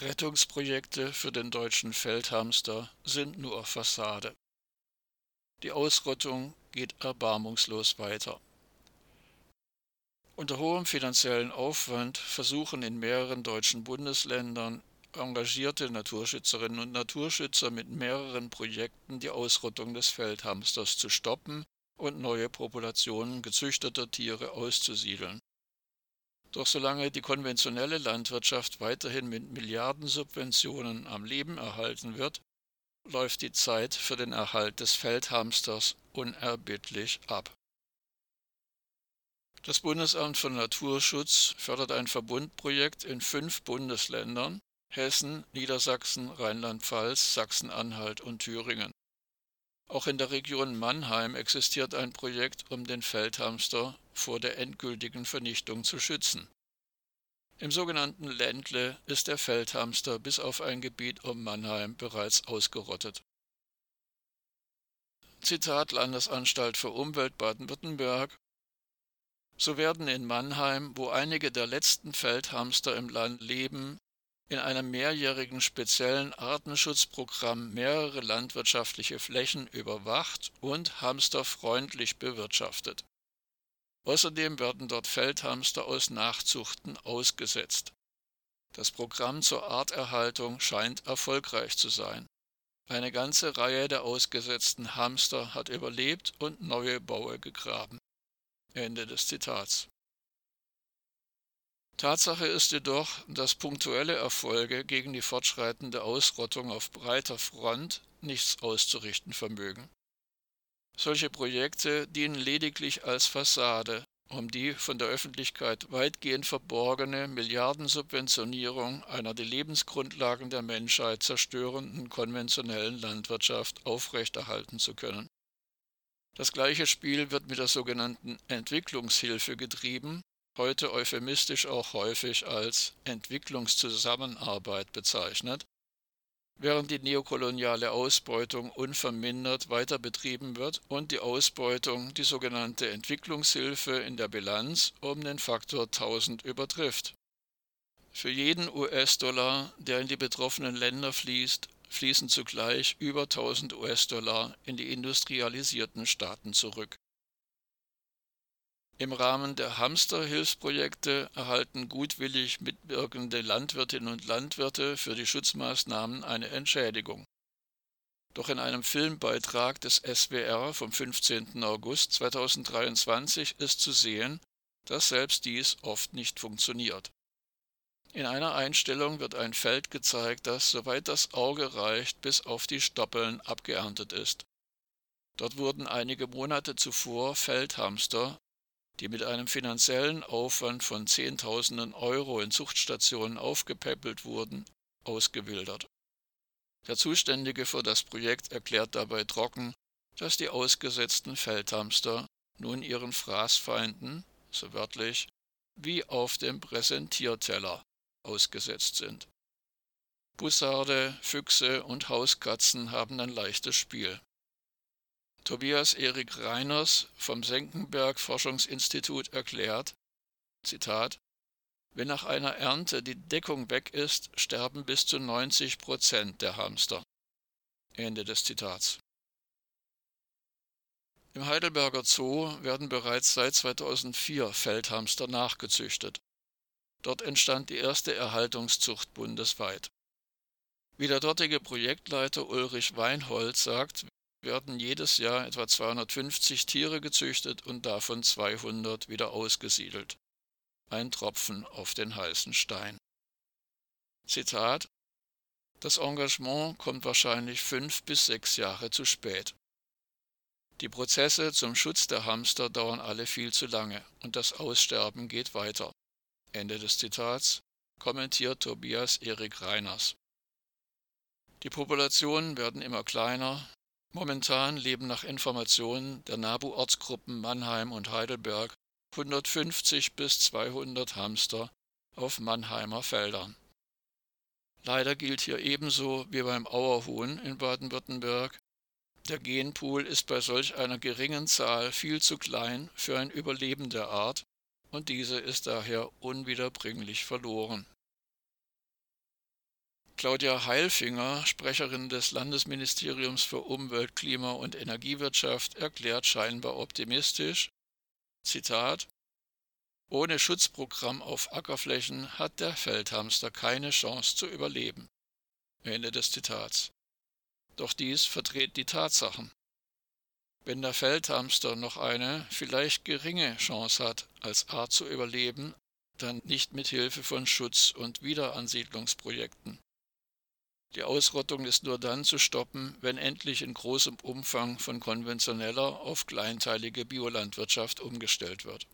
Rettungsprojekte für den deutschen Feldhamster sind nur Fassade. Die Ausrottung geht erbarmungslos weiter. Unter hohem finanziellen Aufwand versuchen in mehreren deutschen Bundesländern engagierte Naturschützerinnen und Naturschützer mit mehreren Projekten die Ausrottung des Feldhamsters zu stoppen und neue Populationen gezüchteter Tiere auszusiedeln. Doch solange die konventionelle Landwirtschaft weiterhin mit Milliardensubventionen am Leben erhalten wird, läuft die Zeit für den Erhalt des Feldhamsters unerbittlich ab. Das Bundesamt für Naturschutz fördert ein Verbundprojekt in fünf Bundesländern Hessen, Niedersachsen, Rheinland-Pfalz, Sachsen-Anhalt und Thüringen. Auch in der Region Mannheim existiert ein Projekt, um den Feldhamster vor der endgültigen Vernichtung zu schützen. Im sogenannten Ländle ist der Feldhamster bis auf ein Gebiet um Mannheim bereits ausgerottet. Zitat Landesanstalt für Umwelt Baden-Württemberg So werden in Mannheim, wo einige der letzten Feldhamster im Land leben, in einem mehrjährigen speziellen Artenschutzprogramm mehrere landwirtschaftliche Flächen überwacht und hamsterfreundlich bewirtschaftet. Außerdem werden dort Feldhamster aus Nachzuchten ausgesetzt. Das Programm zur Arterhaltung scheint erfolgreich zu sein. Eine ganze Reihe der ausgesetzten Hamster hat überlebt und neue Baue gegraben. Ende des Zitats. Tatsache ist jedoch, dass punktuelle Erfolge gegen die fortschreitende Ausrottung auf breiter Front nichts auszurichten vermögen. Solche Projekte dienen lediglich als Fassade, um die von der Öffentlichkeit weitgehend verborgene Milliardensubventionierung einer die Lebensgrundlagen der Menschheit zerstörenden konventionellen Landwirtschaft aufrechterhalten zu können. Das gleiche Spiel wird mit der sogenannten Entwicklungshilfe getrieben, heute euphemistisch auch häufig als Entwicklungszusammenarbeit bezeichnet, während die neokoloniale Ausbeutung unvermindert weiter betrieben wird und die Ausbeutung die sogenannte Entwicklungshilfe in der Bilanz um den Faktor 1000 übertrifft. Für jeden US-Dollar, der in die betroffenen Länder fließt, fließen zugleich über 1000 US-Dollar in die industrialisierten Staaten zurück. Im Rahmen der Hamsterhilfsprojekte erhalten gutwillig mitwirkende Landwirtinnen und Landwirte für die Schutzmaßnahmen eine Entschädigung. Doch in einem Filmbeitrag des SWR vom 15. August 2023 ist zu sehen, dass selbst dies oft nicht funktioniert. In einer Einstellung wird ein Feld gezeigt, das, soweit das Auge reicht, bis auf die Stoppeln abgeerntet ist. Dort wurden einige Monate zuvor Feldhamster die mit einem finanziellen Aufwand von Zehntausenden Euro in Zuchtstationen aufgepäppelt wurden, ausgewildert. Der Zuständige für das Projekt erklärt dabei trocken, dass die ausgesetzten Feldhamster nun ihren Fraßfeinden, so wörtlich, wie auf dem Präsentierteller ausgesetzt sind. Bussarde, Füchse und Hauskatzen haben ein leichtes Spiel. Tobias Erik Reiners vom Senckenberg Forschungsinstitut erklärt, Zitat, wenn nach einer Ernte die Deckung weg ist, sterben bis zu 90 Prozent der Hamster. Ende des Zitats. Im Heidelberger Zoo werden bereits seit 2004 Feldhamster nachgezüchtet. Dort entstand die erste Erhaltungszucht bundesweit. Wie der dortige Projektleiter Ulrich Weinholz sagt, werden jedes Jahr etwa 250 Tiere gezüchtet und davon 200 wieder ausgesiedelt. Ein Tropfen auf den heißen Stein. Zitat Das Engagement kommt wahrscheinlich fünf bis sechs Jahre zu spät. Die Prozesse zum Schutz der Hamster dauern alle viel zu lange und das Aussterben geht weiter. Ende des Zitats kommentiert Tobias Erik Reiners. Die Populationen werden immer kleiner, Momentan leben nach Informationen der NABU-Ortsgruppen Mannheim und Heidelberg 150 bis 200 Hamster auf Mannheimer Feldern. Leider gilt hier ebenso wie beim Auerhuhn in Baden-Württemberg, der Genpool ist bei solch einer geringen Zahl viel zu klein für ein Überleben der Art und diese ist daher unwiederbringlich verloren Claudia Heilfinger, Sprecherin des Landesministeriums für Umwelt, Klima und Energiewirtschaft, erklärt scheinbar optimistisch, Zitat, ohne Schutzprogramm auf Ackerflächen hat der Feldhamster keine Chance zu überleben. Ende des Zitats. Doch dies verdreht die Tatsachen. Wenn der Feldhamster noch eine vielleicht geringe Chance hat, als Art zu überleben, dann nicht mit Hilfe von Schutz- und Wiederansiedlungsprojekten. Die Ausrottung ist nur dann zu stoppen, wenn endlich in großem Umfang von konventioneller auf kleinteilige Biolandwirtschaft umgestellt wird